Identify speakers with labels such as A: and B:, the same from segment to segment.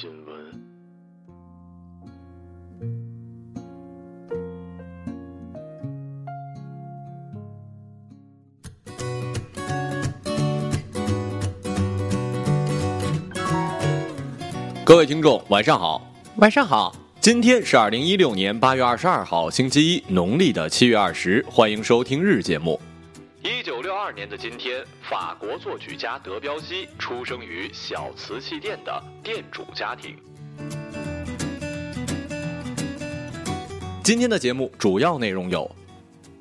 A: 新闻。
B: 各位听众，晚上好。
C: 晚上好，
B: 今天是二零一六年八月二十二号，星期一，农历的七月二十。欢迎收听日节目。一九六二年的今天，法国作曲家德彪西出生于小瓷器店的店主家庭。今天的节目主要内容有：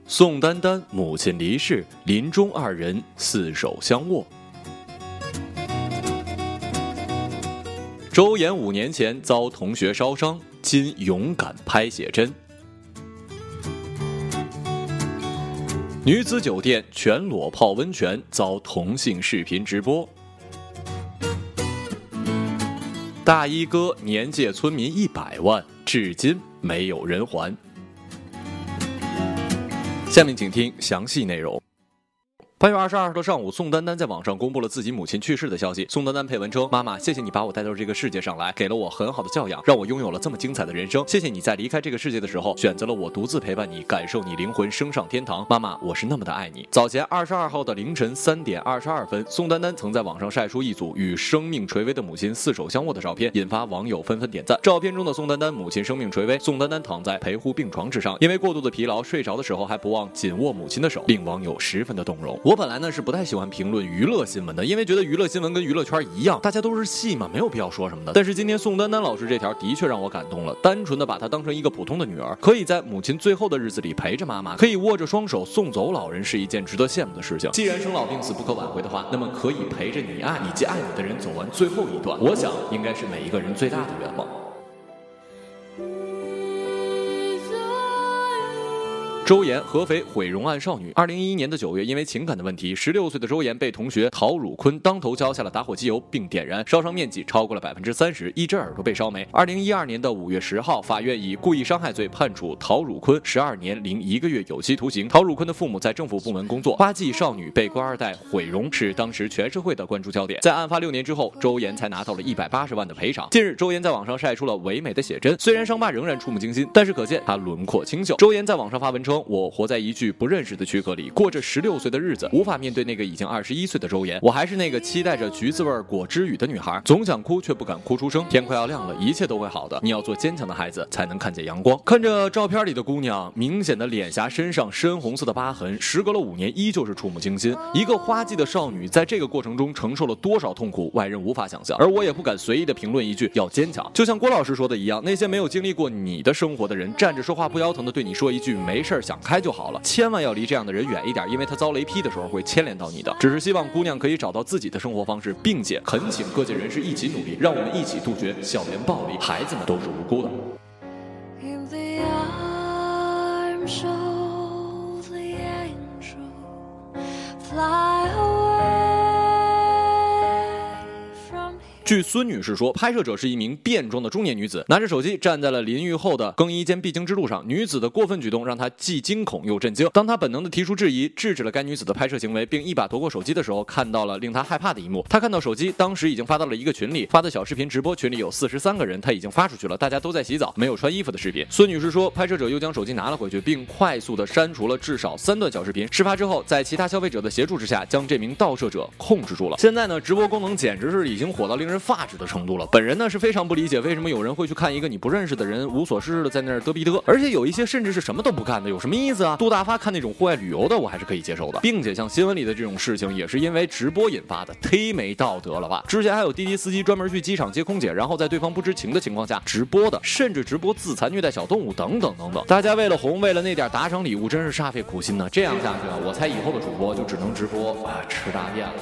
B: 宋丹丹母亲离世，临终二人四手相握；周岩五年前遭同学烧伤，今勇敢拍写真。女子酒店全裸泡温泉遭同性视频直播。大衣哥年借村民一百万，至今没有人还。下面请听详细内容。八月二十二号的上午，宋丹丹在网上公布了自己母亲去世的消息。宋丹丹配文称：“妈妈，谢谢你把我带到这个世界上来，给了我很好的教养，让我拥有了这么精彩的人生。谢谢你在离开这个世界的时候，选择了我独自陪伴你，感受你灵魂升上天堂。妈妈，我是那么的爱你。”早前二十二号的凌晨三点二十二分，宋丹丹曾在网上晒出一组与生命垂危的母亲四手相握的照片，引发网友纷纷点赞。照片中的宋丹丹母亲生命垂危，宋丹丹躺在陪护病床之上，因为过度的疲劳，睡着的时候还不忘紧握母亲的手，令网友十分的动容。我本来呢是不太。喜欢评论娱乐新闻的，因为觉得娱乐新闻跟娱乐圈一样，大家都是戏嘛，没有必要说什么的。但是今天宋丹丹老师这条的确让我感动了，单纯的把她当成一个普通的女儿，可以在母亲最后的日子里陪着妈妈，可以握着双手送走老人，是一件值得羡慕的事情。既然生老病死不可挽回的话，那么可以陪着你爱以及爱你的人走完最后一段，我想应该是每一个人最大的愿望。周岩合肥毁容案少女，二零一一年的九月，因为情感的问题，十六岁的周岩被同学陶汝坤当头浇下了打火机油，并点燃，烧伤面积超过了百分之三十，一只耳朵被烧没。二零一二年的五月十号，法院以故意伤害罪判处陶汝坤十二年零一个月有期徒刑。陶汝坤的父母在政府部门工作，花季少女被官二代毁容是当时全社会的关注焦点。在案发六年之后，周岩才拿到了一百八十万的赔偿。近日，周岩在网上晒出了唯美的写真，虽然伤疤仍然触目惊心，但是可见她轮廓清秀。周岩在网上发文称。我活在一具不认识的躯壳里，过着十六岁的日子，无法面对那个已经二十一岁的周岩。我还是那个期待着橘子味果汁雨的女孩，总想哭却不敢哭出声。天快要亮了，一切都会好的。你要做坚强的孩子，才能看见阳光。看着照片里的姑娘，明显的脸颊、身上深红色的疤痕，时隔了五年，依旧是触目惊心。一个花季的少女，在这个过程中承受了多少痛苦，外人无法想象。而我也不敢随意的评论一句要坚强。就像郭老师说的一样，那些没有经历过你的生活的人，站着说话不腰疼的对你说一句没事 想开就好了，千万要离这样的人远一点，因为他遭雷劈的时候会牵连到你的。只是希望姑娘可以找到自己的生活方式，并且恳请各界人士一起努力，让我们一起杜绝校园暴力。孩子们都是无辜的。
D: Fly
B: 据孙女士说，拍摄者是一名变装的中年女子，拿着手机站在了淋浴后的更衣间必经之路上。女子的过分举动让她既惊恐又震惊。当她本能地提出质疑，制止了该女子的拍摄行为，并一把夺过手机的时候，看到了令她害怕的一幕。她看到手机当时已经发到了一个群里，发的小视频直播群里有四十三个人，她已经发出去了，大家都在洗澡，没有穿衣服的视频。孙女士说，拍摄者又将手机拿了回去，并快速地删除了至少三段小视频。事发之后，在其他消费者的协助之下，将这名盗摄者控制住了。现在呢，直播功能简直是已经火到令人发指的程度了。本人呢是非常不理解为什么有人会去看一个你不认识的人无所事事的在那儿嘚逼嘚，而且有一些甚至是什么都不干的，有什么意思啊？杜大发看那种户外旅游的，我还是可以接受的，并且像新闻里的这种事情也是因为直播引发的，忒没道德了吧？之前还有滴滴司机专门去机场接空姐，然后在对方不知情的情况下直播的，甚至直播自残虐待小动物等等等等。大家为了红，为了那点打赏礼物，真是煞费苦心呢。这样下去啊，我猜以后的主播就只能直播啊吃大便了。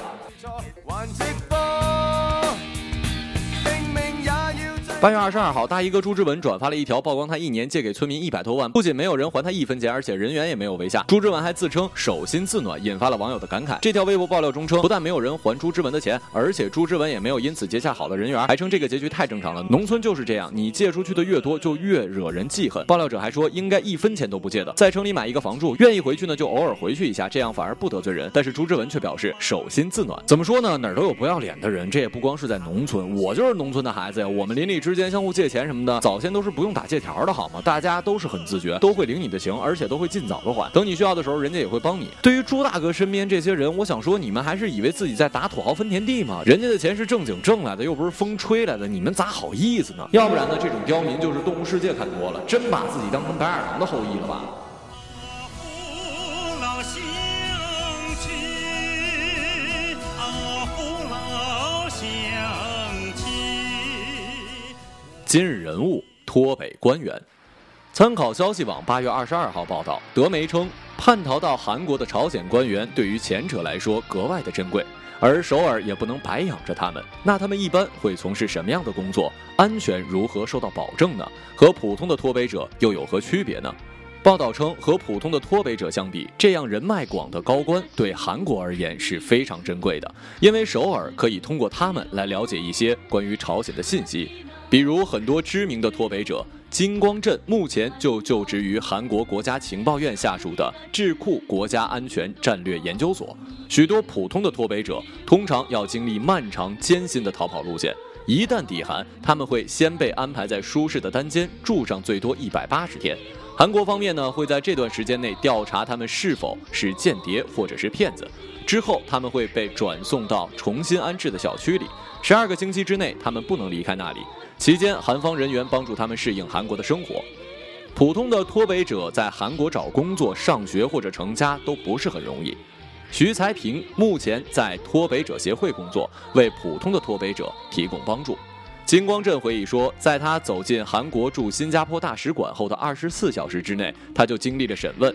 B: 八月二十二号，大衣哥朱之文转发了一条曝光他一年借给村民一百多万，不仅没有人还他一分钱，而且人缘也没有为下。朱之文还自称手心自暖，引发了网友的感慨。这条微博爆料中称，不但没有人还朱之文的钱，而且朱之文也没有因此结下好的人缘，还称这个结局太正常了，农村就是这样，你借出去的越多，就越惹人记恨。爆料者还说，应该一分钱都不借的，在城里买一个房住，愿意回去呢就偶尔回去一下，这样反而不得罪人。但是朱之文却表示手心自暖，怎么说呢？哪儿都有不要脸的人，这也不光是在农村，我就是农村的孩子呀，我们邻里之间相互借钱。什么的，早先都是不用打借条的，好吗？大家都是很自觉，都会领你的情，而且都会尽早的还。等你需要的时候，人家也会帮你。对于朱大哥身边这些人，我想说，你们还是以为自己在打土豪分田地吗？人家的钱是正经挣来的，又不是风吹来的，你们咋好意思呢？要不然呢，这种刁民就是动物世界看多了，真把自己当成白眼狼的后裔了吧？今日人物：脱北官员。参考消息网八月二十二号报道，德媒称，叛逃到韩国的朝鲜官员对于前者来说格外的珍贵，而首尔也不能白养着他们。那他们一般会从事什么样的工作？安全如何受到保证呢？和普通的脱北者又有何区别呢？报道称，和普通的脱北者相比，这样人脉广的高官对韩国而言是非常珍贵的，因为首尔可以通过他们来了解一些关于朝鲜的信息。比如很多知名的脱北者，金光镇目前就就职于韩国国家情报院下属的智库国家安全战略研究所。许多普通的脱北者通常要经历漫长艰辛的逃跑路线，一旦抵韩，他们会先被安排在舒适的单间住上最多一百八十天。韩国方面呢会在这段时间内调查他们是否是间谍或者是骗子，之后他们会被转送到重新安置的小区里，十二个星期之内他们不能离开那里。期间，韩方人员帮助他们适应韩国的生活。普通的脱北者在韩国找工作、上学或者成家都不是很容易。徐才平目前在脱北者协会工作，为普通的脱北者提供帮助。金光镇回忆说，在他走进韩国驻新加坡大使馆后的二十四小时之内，他就经历了审问。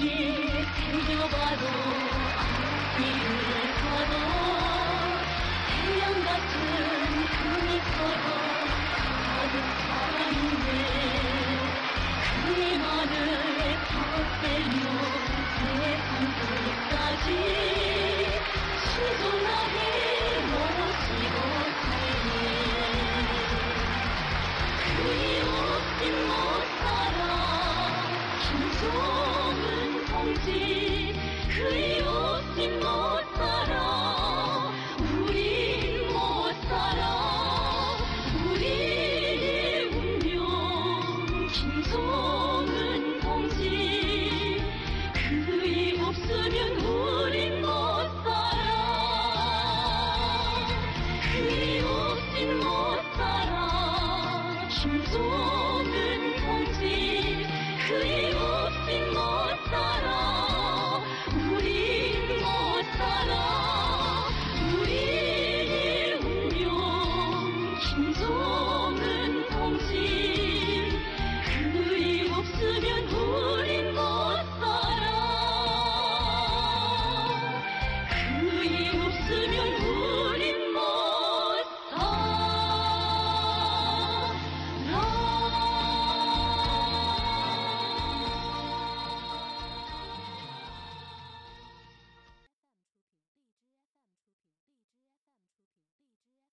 D: 온길 새겨봐도 앞길을 가도 태양 같은 그 미소로 가득 살아있네 그의 말을 덧대며 세상 끝까지